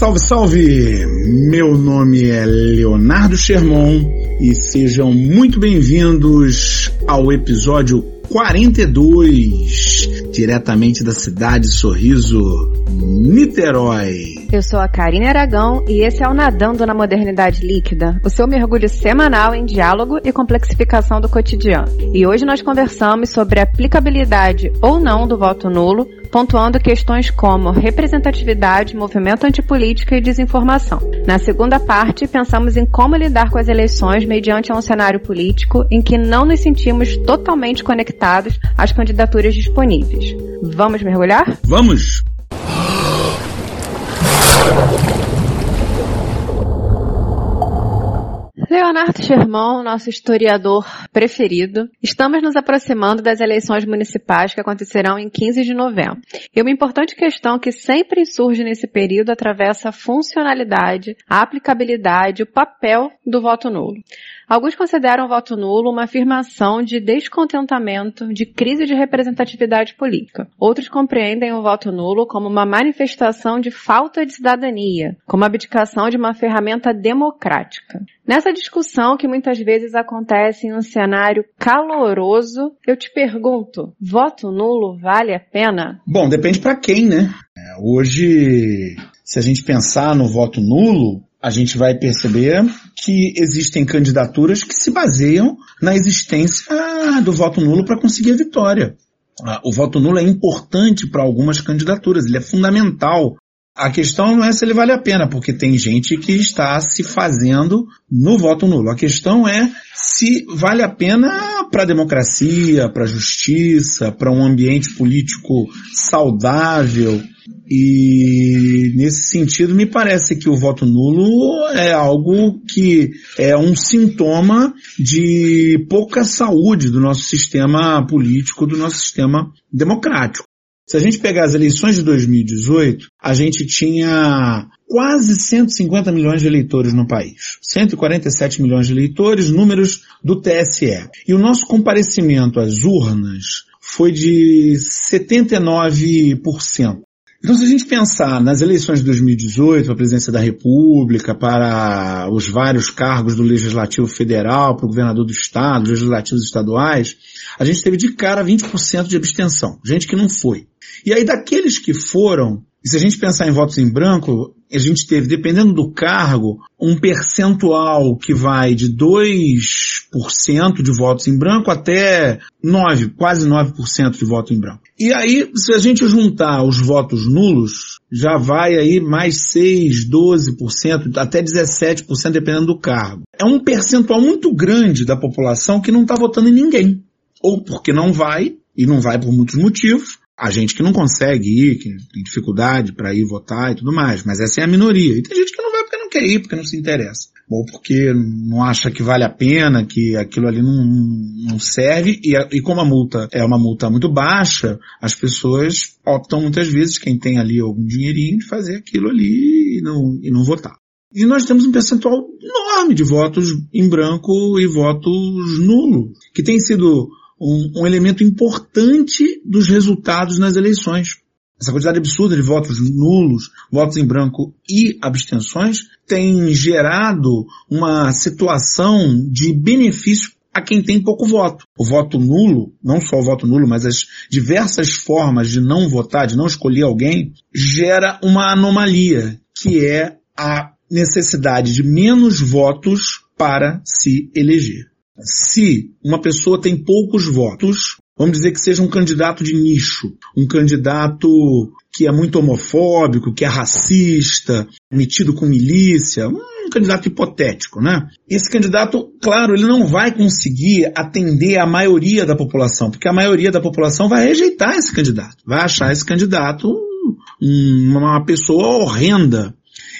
Salve, salve! Meu nome é Leonardo Sherman e sejam muito bem-vindos ao episódio 42, diretamente da cidade Sorriso, Niterói. Eu sou a Karine Aragão e esse é o Nadando na Modernidade Líquida, o seu mergulho semanal em diálogo e complexificação do cotidiano. E hoje nós conversamos sobre a aplicabilidade ou não do voto nulo, pontuando questões como representatividade, movimento antipolítica e desinformação. Na segunda parte, pensamos em como lidar com as eleições mediante um cenário político em que não nos sentimos totalmente conectados às candidaturas disponíveis. Vamos mergulhar? Vamos! Leonardo Sherman, nosso historiador preferido, estamos nos aproximando das eleições municipais que acontecerão em 15 de novembro. E uma importante questão que sempre surge nesse período atravessa a funcionalidade, a aplicabilidade, o papel do voto nulo. Alguns consideram o voto nulo uma afirmação de descontentamento, de crise de representatividade política. Outros compreendem o voto nulo como uma manifestação de falta de cidadania, como abdicação de uma ferramenta democrática. Nessa discussão que muitas vezes acontece em um cenário caloroso, eu te pergunto, voto nulo vale a pena? Bom, depende para quem, né? É, hoje, se a gente pensar no voto nulo, a gente vai perceber que existem candidaturas que se baseiam na existência do voto nulo para conseguir a vitória. Ah, o voto nulo é importante para algumas candidaturas, ele é fundamental. A questão não é se ele vale a pena, porque tem gente que está se fazendo no voto nulo. A questão é se vale a pena para a democracia, para a justiça, para um ambiente político saudável. E nesse sentido, me parece que o voto nulo é algo que é um sintoma de pouca saúde do nosso sistema político, do nosso sistema democrático. Se a gente pegar as eleições de 2018, a gente tinha quase 150 milhões de eleitores no país. 147 milhões de eleitores, números do TSE. E o nosso comparecimento às urnas foi de 79%. Então, se a gente pensar nas eleições de 2018, para a presidência da República, para os vários cargos do Legislativo Federal, para o governador do Estado, legislativos estaduais, a gente teve de cara 20% de abstenção. Gente que não foi. E aí, daqueles que foram, e se a gente pensar em votos em branco, a gente teve, dependendo do cargo, um percentual que vai de 2% de votos em branco até 9, quase 9% de voto em branco. E aí, se a gente juntar os votos nulos, já vai aí mais 6, 12%, até 17%, dependendo do cargo. É um percentual muito grande da população que não está votando em ninguém. Ou porque não vai, e não vai por muitos motivos, a gente que não consegue ir, que tem dificuldade para ir votar e tudo mais, mas essa é a minoria. E tem gente que não quer ir, porque não se interessa. Ou porque não acha que vale a pena, que aquilo ali não, não serve, e, e como a multa é uma multa muito baixa, as pessoas optam muitas vezes, quem tem ali algum dinheirinho, de fazer aquilo ali e não, e não votar. E nós temos um percentual enorme de votos em branco e votos nulos, que tem sido um, um elemento importante dos resultados nas eleições. Essa quantidade absurda de votos nulos, votos em branco e abstenções tem gerado uma situação de benefício a quem tem pouco voto. O voto nulo, não só o voto nulo, mas as diversas formas de não votar, de não escolher alguém, gera uma anomalia, que é a necessidade de menos votos para se eleger se uma pessoa tem poucos votos, vamos dizer que seja um candidato de nicho, um candidato que é muito homofóbico, que é racista, metido com milícia, um candidato hipotético, né? Esse candidato, claro, ele não vai conseguir atender a maioria da população, porque a maioria da população vai rejeitar esse candidato, vai achar esse candidato uma pessoa horrenda.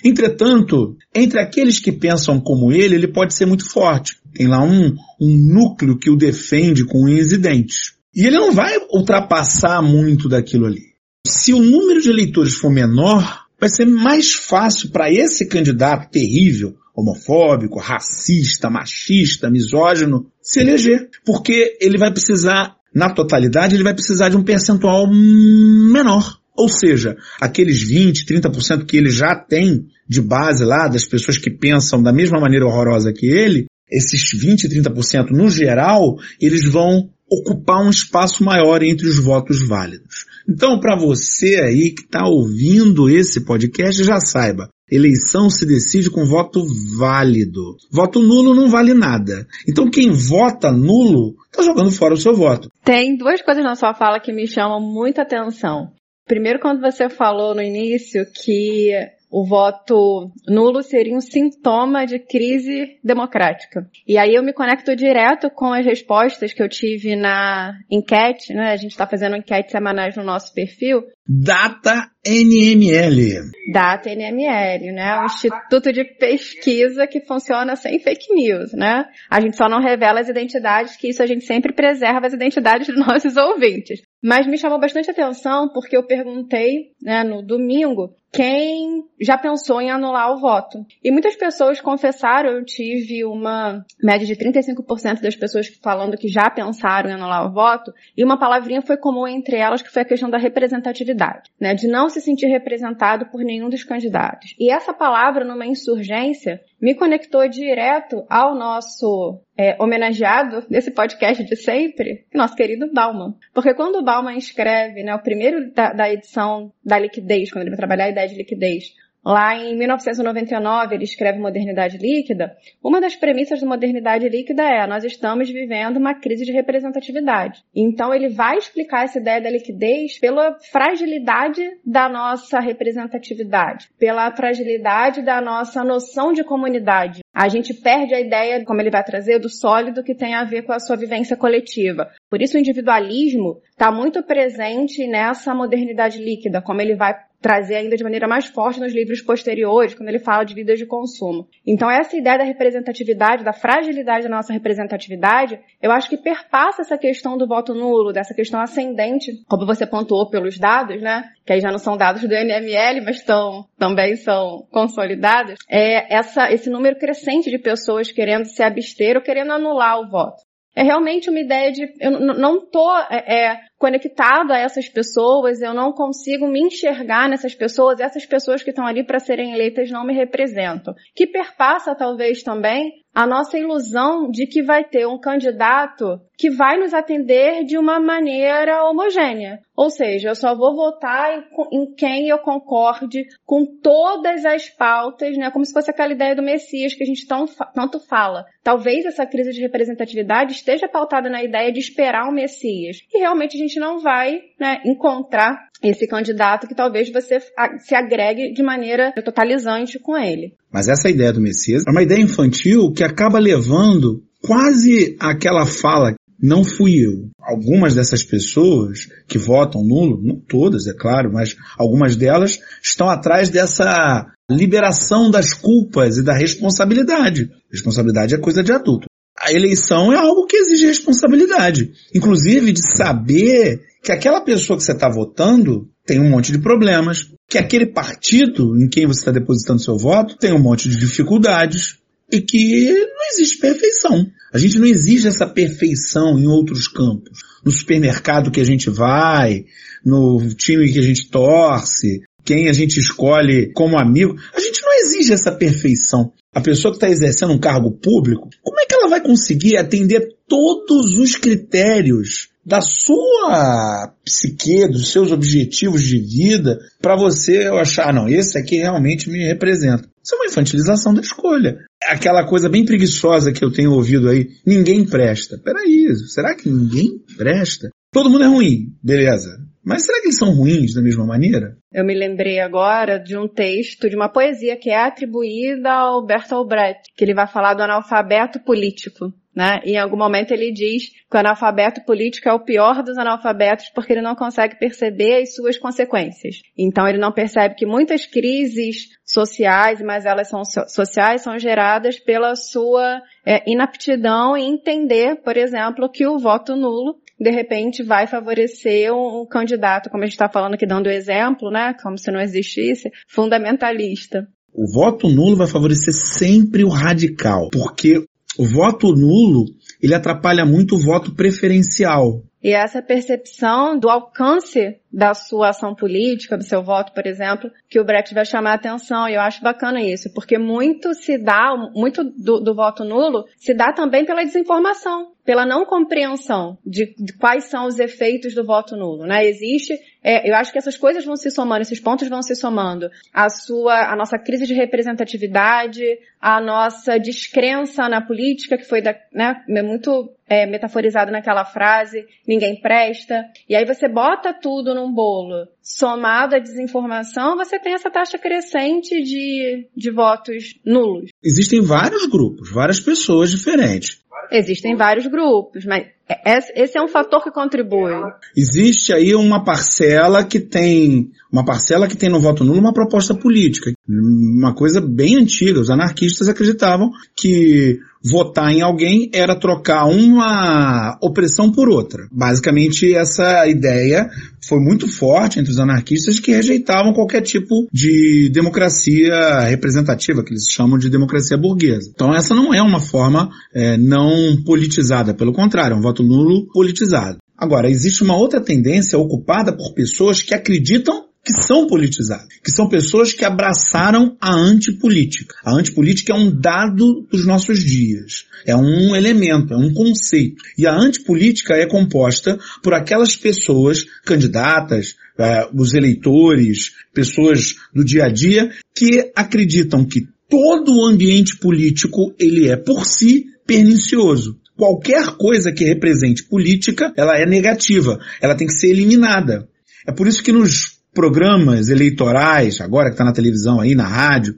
Entretanto, entre aqueles que pensam como ele, ele pode ser muito forte. Tem lá um, um núcleo que o defende com unhas e dentes. E ele não vai ultrapassar muito daquilo ali. Se o número de eleitores for menor, vai ser mais fácil para esse candidato terrível, homofóbico, racista, machista, misógino, se eleger. Porque ele vai precisar, na totalidade, ele vai precisar de um percentual menor. Ou seja, aqueles 20, 30% que ele já tem de base lá, das pessoas que pensam da mesma maneira horrorosa que ele, esses 20, 30% no geral, eles vão ocupar um espaço maior entre os votos válidos. Então, para você aí que está ouvindo esse podcast, já saiba, eleição se decide com voto válido. Voto nulo não vale nada. Então, quem vota nulo está jogando fora o seu voto. Tem duas coisas na sua fala que me chamam muita atenção. Primeiro, quando você falou no início que o voto nulo seria um sintoma de crise democrática. E aí eu me conecto direto com as respostas que eu tive na enquete, né? A gente está fazendo enquete semanais no nosso perfil. Data NML. Data NML, né? O instituto de pesquisa que funciona sem fake news, né? A gente só não revela as identidades, que isso a gente sempre preserva as identidades dos nossos ouvintes. Mas me chamou bastante atenção porque eu perguntei, né, no domingo, quem já pensou em anular o voto. E muitas pessoas confessaram, eu tive uma média de 35% das pessoas falando que já pensaram em anular o voto, e uma palavrinha foi comum entre elas, que foi a questão da representatividade, né, de não se sentir representado por nenhum dos candidatos. E essa palavra, numa insurgência, me conectou direto ao nosso é, homenageado desse podcast de sempre, nosso querido Bauman. Porque quando o Bauman escreve, né, o primeiro da, da edição da liquidez, quando ele vai trabalhar a ideia de liquidez, Lá em 1999, ele escreve Modernidade Líquida. Uma das premissas da modernidade líquida é: nós estamos vivendo uma crise de representatividade. Então, ele vai explicar essa ideia da liquidez pela fragilidade da nossa representatividade, pela fragilidade da nossa noção de comunidade. A gente perde a ideia, como ele vai trazer, do sólido que tem a ver com a sua vivência coletiva. Por isso, o individualismo está muito presente nessa modernidade líquida, como ele vai trazer ainda de maneira mais forte nos livros posteriores, quando ele fala de vidas de consumo. Então, essa ideia da representatividade, da fragilidade da nossa representatividade, eu acho que perpassa essa questão do voto nulo, dessa questão ascendente, como você pontuou pelos dados, né? Que aí já não são dados do NML, mas tão, também são consolidados. É essa, esse número crescente de pessoas querendo se abster ou querendo anular o voto. É realmente uma ideia de eu não estou é, é, conectado a essas pessoas, eu não consigo me enxergar nessas pessoas, essas pessoas que estão ali para serem eleitas não me representam. Que perpassa talvez também a nossa ilusão de que vai ter um candidato que vai nos atender de uma maneira homogênea. Ou seja, eu só vou votar em quem eu concorde com todas as pautas, né? Como se fosse aquela ideia do Messias que a gente tão, tanto fala. Talvez essa crise de representatividade esteja pautada na ideia de esperar um Messias. E realmente a gente não vai né, encontrar esse candidato que talvez você se agregue de maneira totalizante com ele. Mas essa ideia do Messias é uma ideia infantil que acaba levando quase aquela fala não fui eu. Algumas dessas pessoas que votam nulo, não todas, é claro, mas algumas delas estão atrás dessa liberação das culpas e da responsabilidade. Responsabilidade é coisa de adulto. A eleição é algo que exige responsabilidade. Inclusive de saber que aquela pessoa que você está votando tem um monte de problemas, que aquele partido em quem você está depositando seu voto tem um monte de dificuldades e que não existe perfeição. A gente não exige essa perfeição em outros campos. No supermercado que a gente vai, no time que a gente torce, quem a gente escolhe como amigo. A gente não exige essa perfeição. A pessoa que está exercendo um cargo público, como é que ela vai conseguir atender todos os critérios da sua psique, dos seus objetivos de vida, para você achar, ah, não, esse aqui realmente me representa. Isso é uma infantilização da escolha. Aquela coisa bem preguiçosa que eu tenho ouvido aí, ninguém presta. Peraí, será que ninguém presta? Todo mundo é ruim, beleza. Mas será que eles são ruins da mesma maneira? Eu me lembrei agora de um texto, de uma poesia que é atribuída ao Bertolt Brecht, que ele vai falar do analfabeto político. Né? E em algum momento ele diz que o analfabeto político é o pior dos analfabetos porque ele não consegue perceber as suas consequências. Então ele não percebe que muitas crises sociais, mas elas são sociais, são geradas pela sua é, inaptidão em entender, por exemplo, que o voto nulo de repente vai favorecer um, candidato, como a gente está falando aqui dando exemplo, né? Como se não existisse, fundamentalista. O voto nulo vai favorecer sempre o radical, porque o voto nulo ele atrapalha muito o voto preferencial. E essa percepção do alcance da sua ação política, do seu voto, por exemplo, que o Brexit vai chamar a atenção. E eu acho bacana isso, porque muito se dá, muito do, do voto nulo se dá também pela desinformação pela não compreensão de, de, quais são os efeitos do voto nulo, né? Existe, é, eu acho que essas coisas vão se somando, esses pontos vão se somando. A sua, a nossa crise de representatividade, a nossa descrença na política, que foi da, né, muito é, metaforizado naquela frase, ninguém presta. E aí você bota tudo num bolo, somado à desinformação, você tem essa taxa crescente de, de votos nulos. Existem vários grupos, várias pessoas diferentes. Existem vários grupos, mas esse é um fator que contribui. Existe aí uma parcela que tem, uma parcela que tem no voto nulo uma proposta política. Uma coisa bem antiga. Os anarquistas acreditavam que votar em alguém era trocar uma opressão por outra. Basicamente, essa ideia foi muito forte entre os anarquistas que rejeitavam qualquer tipo de democracia representativa, que eles chamam de democracia burguesa. Então, essa não é uma forma é, não politizada, pelo contrário, é um voto nulo politizado. Agora, existe uma outra tendência ocupada por pessoas que acreditam que são politizadas, que são pessoas que abraçaram a antipolítica. A antipolítica é um dado dos nossos dias, é um elemento, é um conceito. E a antipolítica é composta por aquelas pessoas, candidatas, é, os eleitores, pessoas do dia a dia, que acreditam que todo o ambiente político ele é por si pernicioso qualquer coisa que represente política, ela é negativa. Ela tem que ser eliminada. É por isso que nos programas eleitorais, agora que está na televisão aí, na rádio,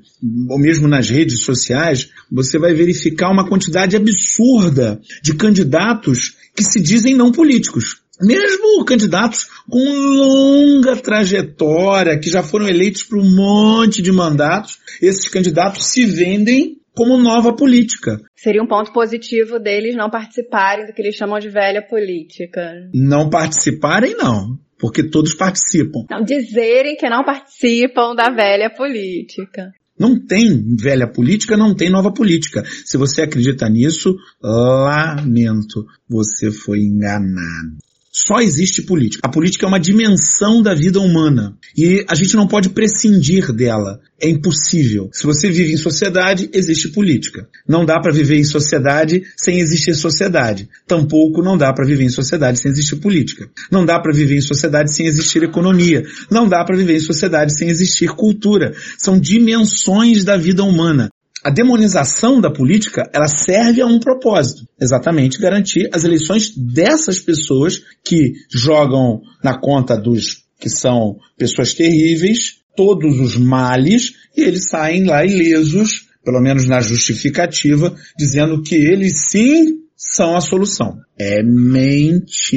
ou mesmo nas redes sociais, você vai verificar uma quantidade absurda de candidatos que se dizem não políticos. Mesmo candidatos com longa trajetória, que já foram eleitos por um monte de mandatos, esses candidatos se vendem como nova política. Seria um ponto positivo deles não participarem do que eles chamam de velha política. Não participarem, não porque todos participam. Não dizerem que não participam da velha política. Não tem velha política, não tem nova política. Se você acredita nisso, lamento, você foi enganado. Só existe política. A política é uma dimensão da vida humana. E a gente não pode prescindir dela. É impossível. Se você vive em sociedade, existe política. Não dá para viver em sociedade sem existir sociedade. Tampouco não dá para viver em sociedade sem existir política. Não dá para viver em sociedade sem existir economia. Não dá para viver em sociedade sem existir cultura. São dimensões da vida humana a demonização da política, ela serve a um propósito, exatamente garantir as eleições dessas pessoas que jogam na conta dos que são pessoas terríveis, todos os males, e eles saem lá ilesos, pelo menos na justificativa, dizendo que eles sim são a solução. É mentira.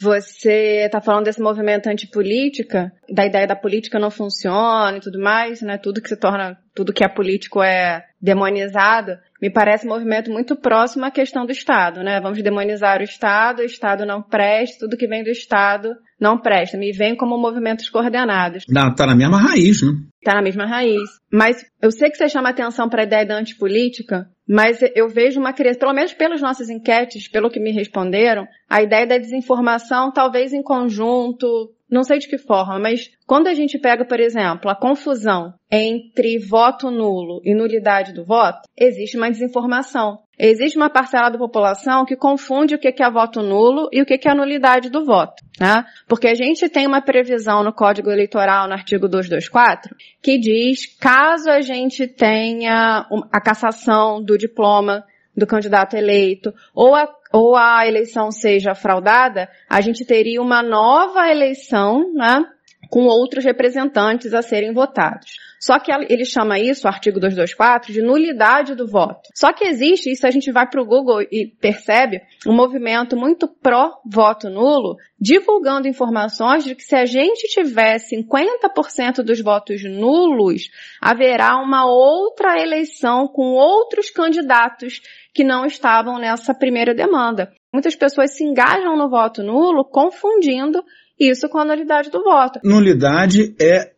Você está falando desse movimento antipolítica, da ideia da política não funciona e tudo mais, né? Tudo que se torna, tudo que é político é demonizado. Me parece um movimento muito próximo à questão do Estado, né? Vamos demonizar o Estado, o Estado não presta, tudo que vem do Estado não presta. Me vem como movimentos coordenados. Não, tá na mesma raiz, né? Tá na mesma raiz. Mas eu sei que você chama atenção para a ideia da antipolítica, mas eu vejo uma criança, pelo menos pelas nossas enquetes, pelo que me responderam, a ideia da desinformação talvez em conjunto, não sei de que forma, mas quando a gente pega, por exemplo, a confusão entre voto nulo e nulidade do voto, existe uma desinformação. Existe uma parcela da população que confunde o que é voto nulo e o que é a nulidade do voto, né? Porque a gente tem uma previsão no Código Eleitoral, no artigo 224, que diz caso a gente tenha a cassação do diploma do candidato eleito ou a ou a eleição seja fraudada, a gente teria uma nova eleição, né, com outros representantes a serem votados. Só que ele chama isso, o artigo 224, de nulidade do voto. Só que existe, isso a gente vai para o Google e percebe, um movimento muito pró-voto nulo, divulgando informações de que se a gente tiver 50% dos votos nulos, haverá uma outra eleição com outros candidatos que não estavam nessa primeira demanda. Muitas pessoas se engajam no voto nulo confundindo isso com a nulidade do voto. Nulidade é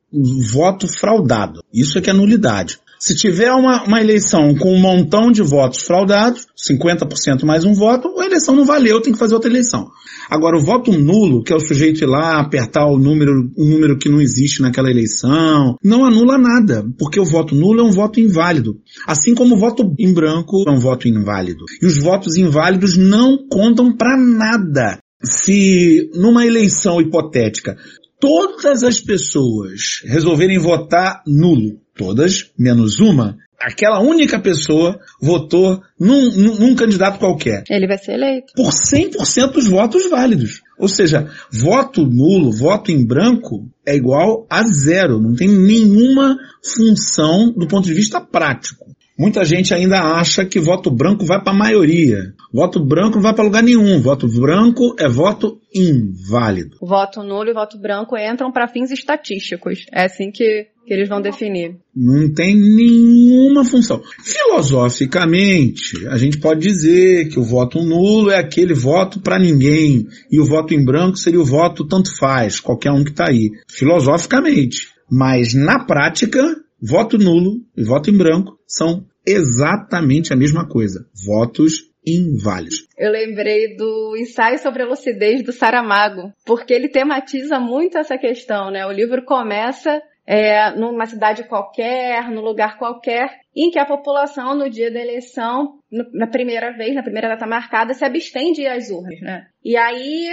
voto fraudado. Isso é que é nulidade. Se tiver uma, uma eleição com um montão de votos fraudados, 50% mais um voto, a eleição não valeu, tem que fazer outra eleição. Agora, o voto nulo, que é o sujeito ir lá apertar o número, um número que não existe naquela eleição, não anula nada, porque o voto nulo é um voto inválido. Assim como o voto em branco é um voto inválido. E os votos inválidos não contam para nada. Se numa eleição hipotética todas as pessoas resolverem votar nulo, todas menos uma, aquela única pessoa votou num, num, num, candidato qualquer. Ele vai ser eleito. Por 100% dos votos válidos. Ou seja, voto nulo, voto em branco é igual a zero. Não tem nenhuma função do ponto de vista prático. Muita gente ainda acha que voto branco vai para a maioria. Voto branco não vai para lugar nenhum. Voto branco é voto inválido. Voto nulo e voto branco entram para fins estatísticos. É assim que, que eles vão definir. Não tem nenhuma função. Filosoficamente, a gente pode dizer que o voto nulo é aquele voto para ninguém e o voto em branco seria o voto tanto faz, qualquer um que está aí. Filosoficamente. Mas na prática, voto nulo e voto em branco são exatamente a mesma coisa. Votos inválidos. Eu lembrei do ensaio sobre a lucidez do Saramago, porque ele tematiza muito essa questão, né? O livro começa é, numa cidade qualquer, num lugar qualquer, em que a população, no dia da eleição, na primeira vez, na primeira data marcada, se abstém de ir às urnas, né? E aí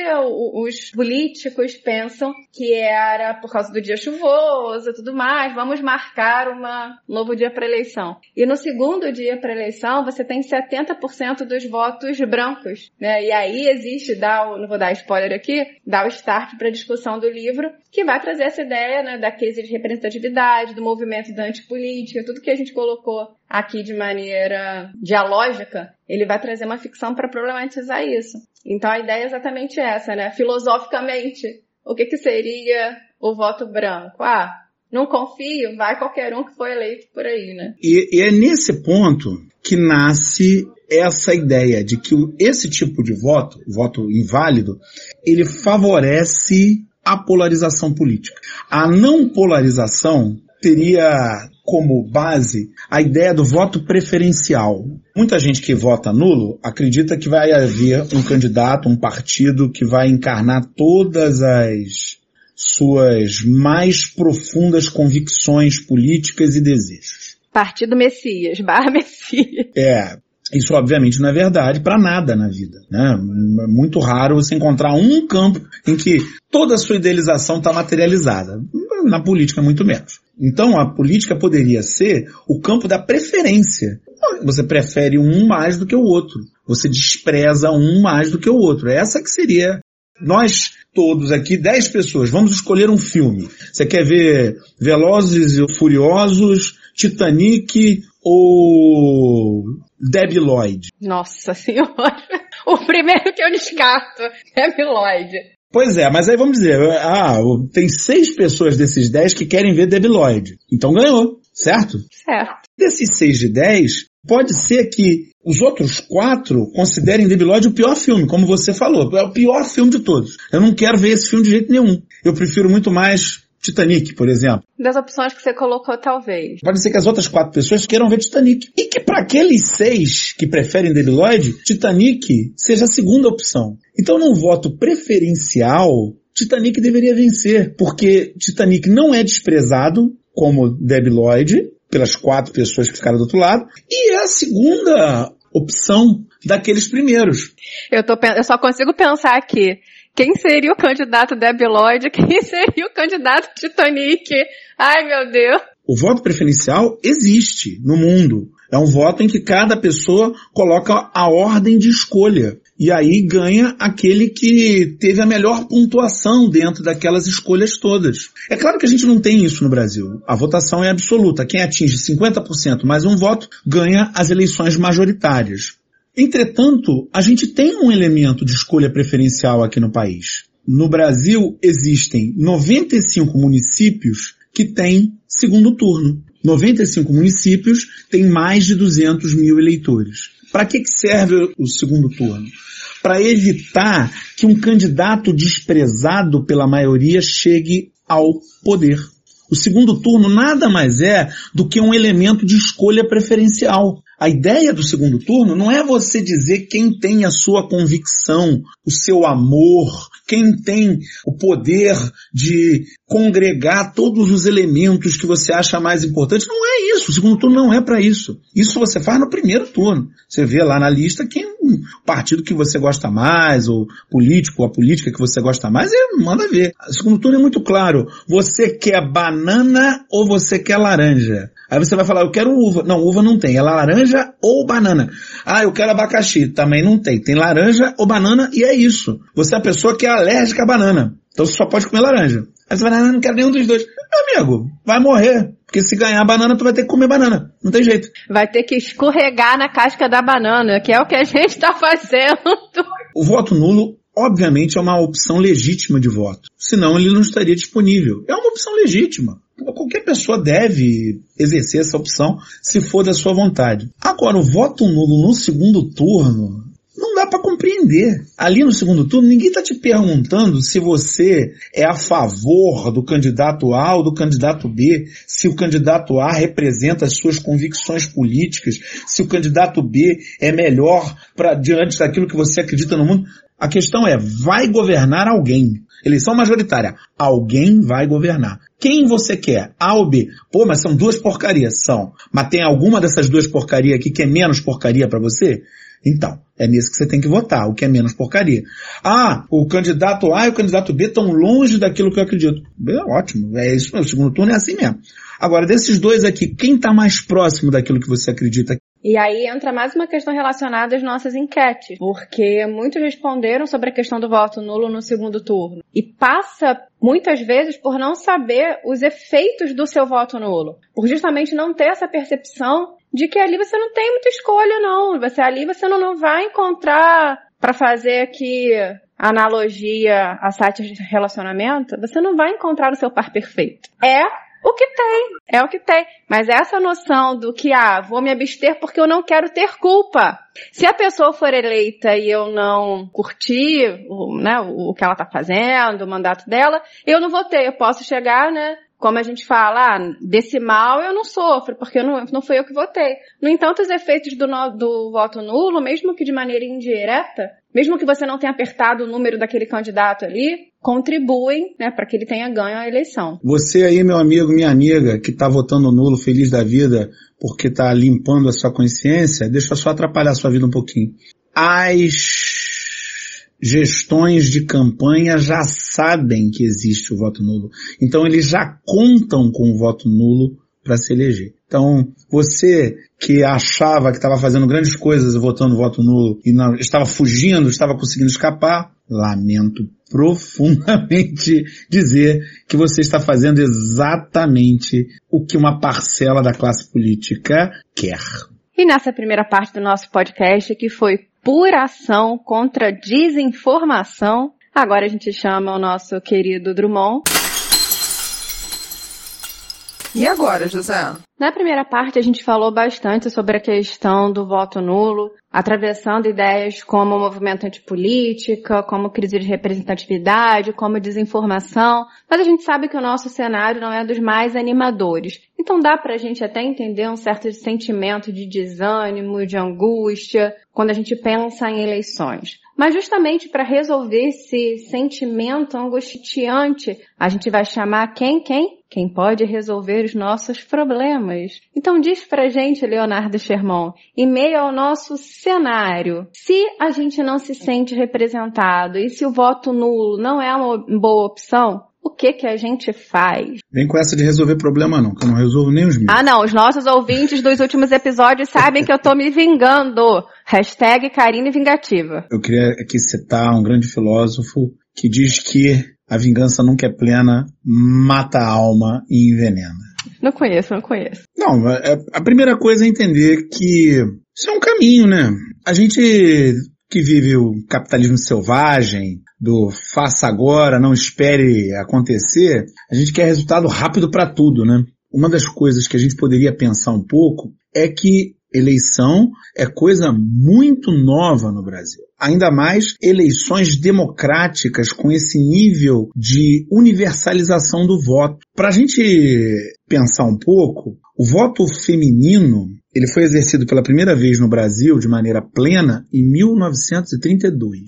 os políticos pensam que era por causa do dia chuvoso e tudo mais, vamos marcar um novo dia para eleição. E no segundo dia para eleição, você tem 70% dos votos brancos, né? E aí existe, dá o, não vou dar spoiler aqui, dá o start para a discussão do livro, que vai trazer essa ideia, né, da crise de representatividade, do movimento da antipolítica, tudo que a gente colocou aqui de maneira dialógica, ele vai trazer uma ficção para problematizar isso. Então a ideia é exatamente essa, né? Filosoficamente, o que, que seria o voto branco? Ah, não confio, vai qualquer um que foi eleito por aí, né? E, e é nesse ponto que nasce essa ideia de que esse tipo de voto, voto inválido, ele favorece a polarização política. A não polarização teria como base a ideia do voto preferencial. Muita gente que vota nulo acredita que vai haver um candidato, um partido que vai encarnar todas as suas mais profundas convicções políticas e desejos. Partido Messias, barra Messias. É, isso obviamente não é verdade para nada na vida. Né? É muito raro você encontrar um campo em que toda a sua idealização está materializada. Na política, muito menos. Então a política poderia ser o campo da preferência. Você prefere um mais do que o outro. Você despreza um mais do que o outro. Essa que seria. Nós todos aqui, 10 pessoas, vamos escolher um filme. Você quer ver Velozes e Furiosos, Titanic ou Debbie Lloyd? Nossa senhora! O primeiro que eu descarto, Debbie Lloyd. Pois é, mas aí vamos dizer, ah, tem seis pessoas desses dez que querem ver Debbie Lloyd. Então ganhou, certo? Certo. Desses seis de dez, pode ser que os outros quatro considerem Debbie Lloyd o pior filme, como você falou. É o pior filme de todos. Eu não quero ver esse filme de jeito nenhum. Eu prefiro muito mais Titanic, por exemplo. Das opções que você colocou, talvez. Pode ser que as outras quatro pessoas queiram ver Titanic. E que para aqueles seis que preferem Debbie Lloyd, Titanic seja a segunda opção. Então, num voto preferencial, Titanic deveria vencer, porque Titanic não é desprezado como Debbie Lloyd, pelas quatro pessoas que ficaram do outro lado, e é a segunda opção daqueles primeiros. Eu, tô, eu só consigo pensar aqui quem seria o candidato Debbie Lloyd? Quem seria o candidato Titanic? Ai, meu Deus. O voto preferencial existe no mundo. É um voto em que cada pessoa coloca a ordem de escolha. E aí ganha aquele que teve a melhor pontuação dentro daquelas escolhas todas. É claro que a gente não tem isso no Brasil. A votação é absoluta. Quem atinge 50% mais um voto ganha as eleições majoritárias. Entretanto, a gente tem um elemento de escolha preferencial aqui no país. No Brasil existem 95 municípios que têm segundo turno. 95 municípios têm mais de 200 mil eleitores. Para que serve o segundo turno? Para evitar que um candidato desprezado pela maioria chegue ao poder. O segundo turno nada mais é do que um elemento de escolha preferencial. A ideia do segundo turno não é você dizer quem tem a sua convicção, o seu amor, quem tem o poder de congregar todos os elementos que você acha mais importantes. Não é isso. O segundo turno não é para isso. Isso você faz no primeiro turno. Você vê lá na lista quem o partido que você gosta mais, ou político, a política que você gosta mais, e manda ver. O segundo turno é muito claro. Você quer banana ou você quer laranja? Aí você vai falar, eu quero uva. Não, uva não tem. É laranja ou banana. Ah, eu quero abacaxi. Também não tem. Tem laranja ou banana e é isso. Você é a pessoa que é alérgica à banana. Então você só pode comer laranja. Aí você vai, ah, não quero nenhum dos dois. Meu amigo, vai morrer. Porque se ganhar banana, tu vai ter que comer banana. Não tem jeito. Vai ter que escorregar na casca da banana, que é o que a gente tá fazendo. O voto nulo obviamente é uma opção legítima de voto. Senão ele não estaria disponível. É uma opção legítima. Qualquer pessoa deve exercer essa opção se for da sua vontade. Agora, o voto nulo no segundo turno não dá para compreender. Ali no segundo turno, ninguém está te perguntando se você é a favor do candidato A ou do candidato B, se o candidato A representa as suas convicções políticas, se o candidato B é melhor para diante daquilo que você acredita no mundo. A questão é, vai governar alguém. Eleição majoritária. Alguém vai governar. Quem você quer? A ou B? Pô, mas são duas porcarias. São. Mas tem alguma dessas duas porcarias aqui que é menos porcaria para você? Então, é nisso que você tem que votar, o que é menos porcaria. Ah, o candidato A e o candidato B estão longe daquilo que eu acredito. É ótimo, é isso, o segundo turno é assim mesmo. Agora, desses dois aqui, quem está mais próximo daquilo que você acredita? E aí entra mais uma questão relacionada às nossas enquetes, porque muitos responderam sobre a questão do voto nulo no segundo turno. E passa muitas vezes por não saber os efeitos do seu voto nulo, por justamente não ter essa percepção de que ali você não tem muita escolha não, você ali você não, não vai encontrar para fazer aqui analogia a sites de relacionamento, você não vai encontrar o seu par perfeito. É o que tem, é o que tem. Mas essa noção do que, ah, vou me abster porque eu não quero ter culpa. Se a pessoa for eleita e eu não curtir o, né, o que ela tá fazendo, o mandato dela, eu não votei. Eu posso chegar, né, como a gente fala, ah, desse mal eu não sofro, porque não, não fui eu que votei. No entanto, os efeitos do, no, do voto nulo, mesmo que de maneira indireta, mesmo que você não tenha apertado o número daquele candidato ali, contribuem né, para que ele tenha ganho a eleição. Você aí, meu amigo, minha amiga, que está votando nulo, feliz da vida, porque está limpando a sua consciência, deixa só atrapalhar a sua vida um pouquinho. As gestões de campanha já sabem que existe o voto nulo. Então eles já contam com o voto nulo para se eleger. Então, você que achava que estava fazendo grandes coisas votando voto nulo e não, estava fugindo, estava conseguindo escapar, lamento profundamente dizer que você está fazendo exatamente o que uma parcela da classe política quer. E nessa primeira parte do nosso podcast, que foi pura ação contra desinformação. Agora a gente chama o nosso querido Drummond. E agora, José? Na primeira parte a gente falou bastante sobre a questão do voto nulo, atravessando ideias como movimento antipolítica, como crise de representatividade, como desinformação, mas a gente sabe que o nosso cenário não é dos mais animadores. Então dá pra gente até entender um certo sentimento de desânimo, de angústia, quando a gente pensa em eleições. Mas justamente para resolver esse sentimento angustiante, a gente vai chamar quem? Quem? Quem pode resolver os nossos problemas. Então diz pra gente, Leonardo Sherman, em meio ao nosso cenário, se a gente não se sente representado e se o voto nulo não é uma boa opção, o que que a gente faz? Vem com essa de resolver problema não, que eu não resolvo nem os meus. Ah não, os nossos ouvintes dos últimos episódios sabem que eu tô me vingando. Hashtag Karine Vingativa. Eu queria aqui citar um grande filósofo que diz que a vingança nunca é plena, mata a alma e envenena. Não conheço, não conheço. Não, é, a primeira coisa é entender que isso é um caminho, né? A gente que vive o capitalismo selvagem, do faça agora, não espere acontecer, a gente quer resultado rápido para tudo, né? Uma das coisas que a gente poderia pensar um pouco é que eleição é coisa muito nova no Brasil. ainda mais eleições democráticas com esse nível de universalização do voto. Para a gente pensar um pouco, o voto feminino ele foi exercido pela primeira vez no Brasil de maneira plena em 1932,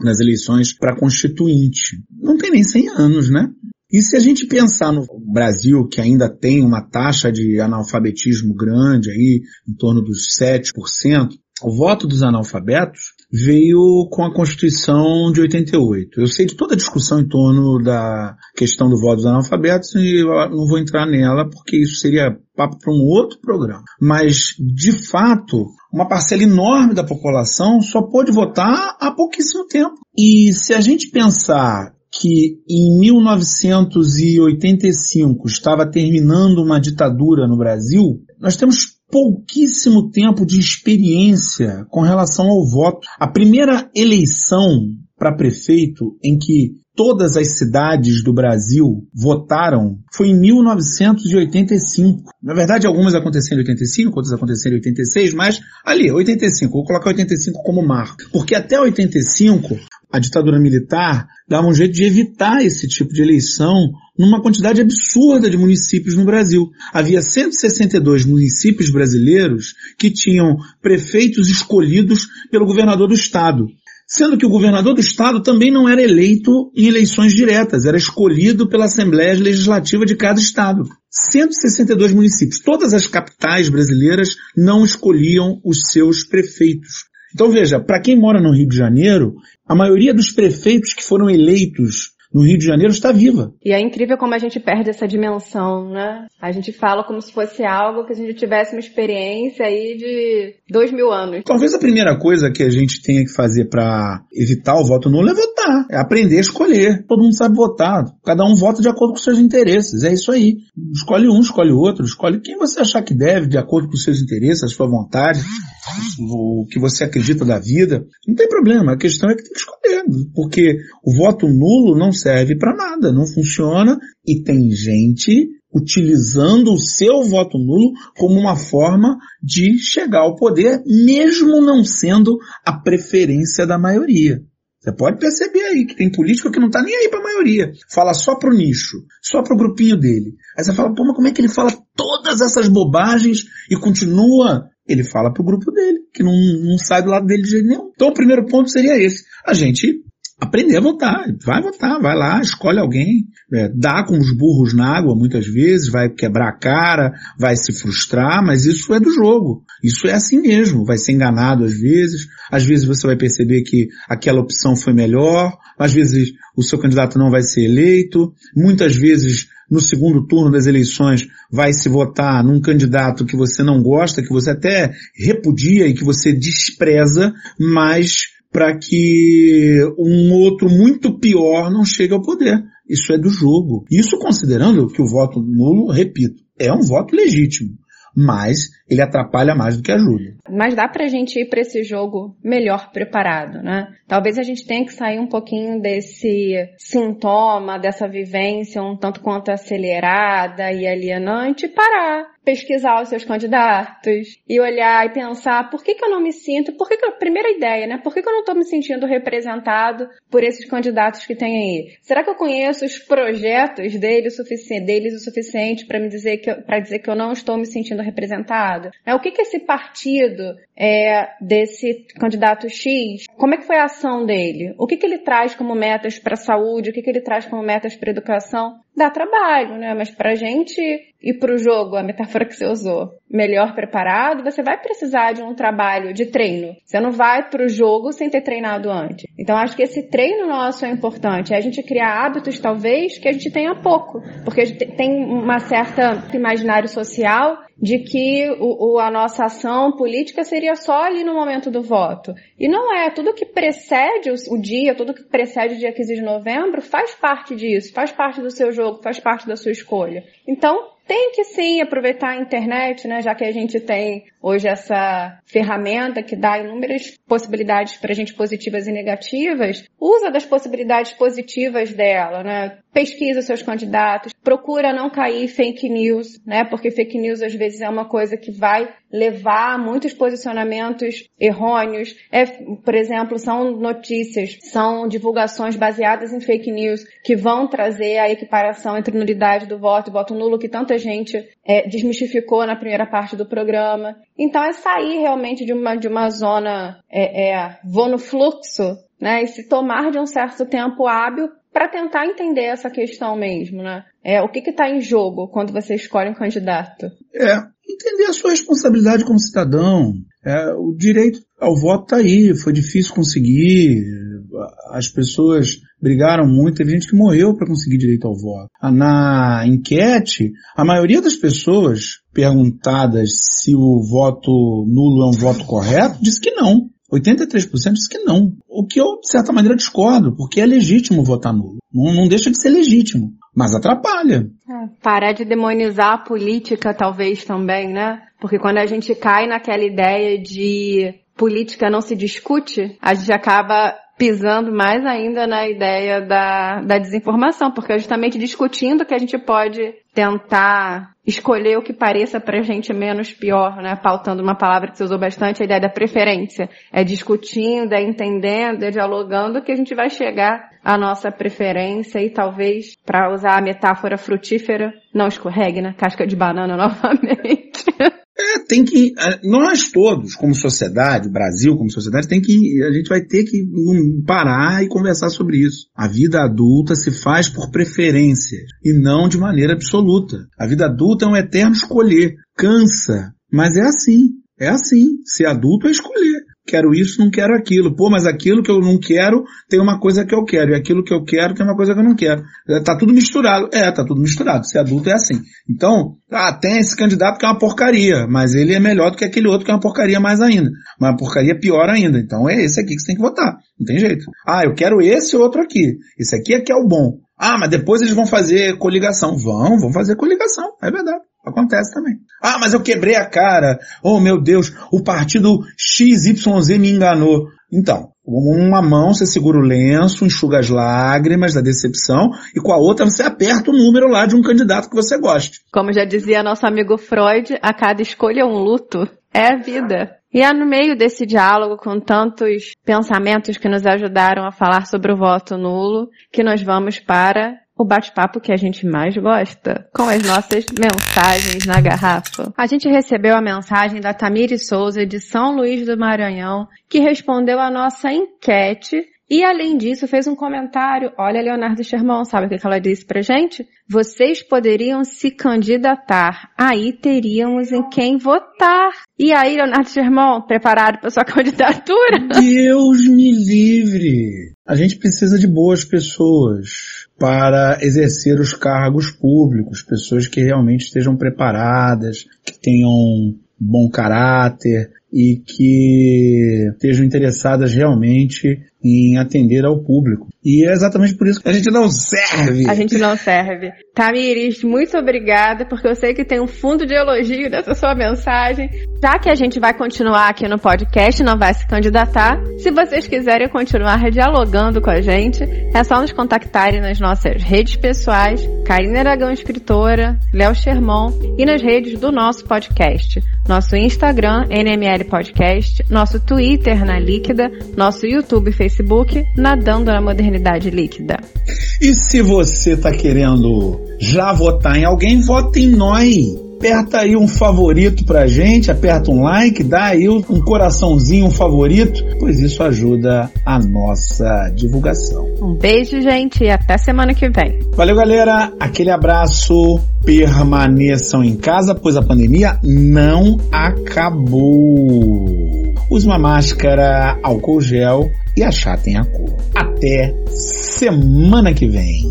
nas eleições para constituinte. Não tem nem 100 anos, né? E se a gente pensar no Brasil, que ainda tem uma taxa de analfabetismo grande aí, em torno dos 7%, o voto dos analfabetos veio com a Constituição de 88. Eu sei de toda a discussão em torno da questão do voto dos analfabetos e não vou entrar nela porque isso seria papo para um outro programa. Mas, de fato, uma parcela enorme da população só pôde votar há pouquíssimo tempo. E se a gente pensar que em 1985 estava terminando uma ditadura no Brasil, nós temos pouquíssimo tempo de experiência com relação ao voto. A primeira eleição para prefeito em que todas as cidades do Brasil votaram foi em 1985. Na verdade, algumas aconteceram em 85, outras aconteceram em 86, mas ali, 85, vou colocar 85 como marco. Porque até 85, a ditadura militar dava um jeito de evitar esse tipo de eleição numa quantidade absurda de municípios no Brasil. Havia 162 municípios brasileiros que tinham prefeitos escolhidos pelo governador do estado. Sendo que o governador do estado também não era eleito em eleições diretas, era escolhido pela Assembleia Legislativa de cada estado. 162 municípios. Todas as capitais brasileiras não escolhiam os seus prefeitos. Então veja, para quem mora no Rio de Janeiro, a maioria dos prefeitos que foram eleitos no Rio de Janeiro está viva. E é incrível como a gente perde essa dimensão, né? A gente fala como se fosse algo que a gente tivesse uma experiência aí de dois mil anos. Talvez a primeira coisa que a gente tenha que fazer para evitar o voto nulo é votar. É aprender a escolher. Todo mundo sabe votar. Cada um vota de acordo com seus interesses. É isso aí. Escolhe um, escolhe outro. Escolhe quem você achar que deve, de acordo com seus interesses, a sua vontade, o que você acredita da vida. Não tem problema. A questão é que tem que escolher. Porque o voto nulo não serve para nada, não funciona e tem gente utilizando o seu voto nulo como uma forma de chegar ao poder, mesmo não sendo a preferência da maioria. Você pode perceber aí que tem político que não tá nem aí para a maioria. Fala só pro nicho, só pro grupinho dele. Aí você fala, pô, mas como é que ele fala todas essas bobagens e continua? Ele fala pro grupo dele, que não, não sai do lado dele de jeito nenhum. Então o primeiro ponto seria esse. A gente aprender a votar. Vai votar, vai lá, escolhe alguém, é, dá com os burros na água muitas vezes, vai quebrar a cara, vai se frustrar, mas isso é do jogo. Isso é assim mesmo, vai ser enganado às vezes, às vezes você vai perceber que aquela opção foi melhor, às vezes o seu candidato não vai ser eleito, muitas vezes no segundo turno das eleições vai se votar num candidato que você não gosta, que você até repudia e que você despreza, mas para que um outro muito pior não chegue ao poder. Isso é do jogo. Isso considerando que o voto nulo, repito, é um voto legítimo mas ele atrapalha mais do que ajuda. Mas dá pra gente ir para esse jogo melhor preparado, né? Talvez a gente tenha que sair um pouquinho desse sintoma, dessa vivência um tanto quanto acelerada e alienante e parar pesquisar os seus candidatos e olhar e pensar por que, que eu não me sinto, por que, que eu, primeira ideia, né? Por que, que eu não estou me sentindo representado por esses candidatos que tem aí? Será que eu conheço os projetos deles o suficiente, deles o suficiente para me dizer que para dizer que eu não estou me sentindo representado? É, o que que esse partido é, desse candidato X, como é que foi a ação dele? O que que ele traz como metas para a saúde? O que que ele traz como metas para a educação? Dá trabalho, né? Mas pra gente ir pro jogo, a metáfora que você usou, melhor preparado, você vai precisar de um trabalho de treino. Você não vai pro jogo sem ter treinado antes. Então acho que esse treino nosso é importante. É a gente criar hábitos, talvez, que a gente tenha pouco. Porque a gente tem uma certa imaginário social de que o, o, a nossa ação política seria só ali no momento do voto. E não é. Tudo que precede o, o, dia, tudo que precede o dia 15 de novembro faz parte disso, faz parte do seu jogo, faz parte da sua escolha. Então, tem que sim aproveitar a internet, né? Já que a gente tem hoje essa ferramenta que dá inúmeras possibilidades para a gente positivas e negativas, usa das possibilidades positivas dela, né? Pesquisa seus candidatos, procura não cair fake news, né? Porque fake news às vezes é uma coisa que vai levar muitos posicionamentos errôneos. É, por exemplo, são notícias, são divulgações baseadas em fake news que vão trazer a equiparação entre nulidade do voto e voto nulo que tanta gente é, desmistificou na primeira parte do programa. Então é sair realmente de uma, de uma zona, é, é, vou no fluxo, né? E se tomar de um certo tempo hábil para tentar entender essa questão mesmo, né? É, o que está em jogo quando você escolhe um candidato? É, entender a sua responsabilidade como cidadão. É, o direito ao voto está aí, foi difícil conseguir, as pessoas brigaram muito, teve gente que morreu para conseguir direito ao voto. Na enquete, a maioria das pessoas perguntadas se o voto nulo é um voto correto, disse que não. 83% disse que não. O que eu, de certa maneira, discordo, porque é legítimo votar nulo. Não, não deixa de ser legítimo, mas atrapalha. É, parar de demonizar a política, talvez também, né? Porque quando a gente cai naquela ideia de política não se discute, a gente acaba pisando mais ainda na ideia da, da desinformação, porque é justamente discutindo que a gente pode tentar escolher o que pareça pra gente menos pior, né? Pautando uma palavra que você usou bastante, a ideia da preferência. É discutindo, é entendendo, é dialogando que a gente vai chegar à nossa preferência e talvez, para usar a metáfora frutífera, não escorregue na casca de banana novamente. É, tem que, nós todos, como sociedade, o Brasil como sociedade, tem que, a gente vai ter que parar e conversar sobre isso. A vida adulta se faz por preferência e não de maneira absoluta. A vida adulta é um eterno escolher. Cansa, mas é assim. É assim. Ser adulto é escolher quero isso, não quero aquilo. Pô, mas aquilo que eu não quero tem uma coisa que eu quero, e aquilo que eu quero tem uma coisa que eu não quero. É, tá tudo misturado. É, tá tudo misturado. Ser adulto é assim. Então, ah, tem esse candidato que é uma porcaria, mas ele é melhor do que aquele outro que é uma porcaria mais ainda. Uma porcaria pior ainda. Então é esse aqui que você tem que votar. Não tem jeito. Ah, eu quero esse outro aqui. Esse aqui é que é o bom. Ah, mas depois eles vão fazer coligação. Vão, vão fazer coligação. É verdade. Acontece também. Ah, mas eu quebrei a cara. Oh, meu Deus, o partido XYZ me enganou. Então, com uma mão você segura o lenço, enxuga as lágrimas da decepção e com a outra você aperta o número lá de um candidato que você goste. Como já dizia nosso amigo Freud, a cada escolha é um luto. É a vida. E é no meio desse diálogo com tantos pensamentos que nos ajudaram a falar sobre o voto nulo que nós vamos para o bate-papo que a gente mais gosta, com as nossas mensagens na garrafa. A gente recebeu a mensagem da Tamiri Souza de São Luís do Maranhão, que respondeu a nossa enquete e além disso, fez um comentário. Olha, Leonardo Sherman, sabe o que ela disse pra gente? Vocês poderiam se candidatar. Aí teríamos em quem votar. E aí, Leonardo Sherman, preparado para sua candidatura? Deus me livre! A gente precisa de boas pessoas para exercer os cargos públicos, pessoas que realmente estejam preparadas, que tenham bom caráter e que estejam interessadas realmente em atender ao público. E é exatamente por isso que a gente não serve. A gente não serve. Tamiris, muito obrigada, porque eu sei que tem um fundo de elogio dessa sua mensagem. Já que a gente vai continuar aqui no podcast, não vai se candidatar, se vocês quiserem continuar dialogando com a gente, é só nos contactarem nas nossas redes pessoais, Karina Aragão Escritora, Léo Sherman, e nas redes do nosso podcast. Nosso Instagram, NML Podcast, nosso Twitter na Líquida, nosso YouTube e Facebook, Nadando na Modernidade Líquida. E se você está querendo já votar em alguém, vote em nós aperta aí um favorito pra gente, aperta um like, dá aí um coraçãozinho, um favorito, pois isso ajuda a nossa divulgação. Um beijo, gente, e até semana que vem. Valeu, galera. Aquele abraço. Permaneçam em casa, pois a pandemia não acabou. Use uma máscara, álcool gel e achatem a cor. Até semana que vem.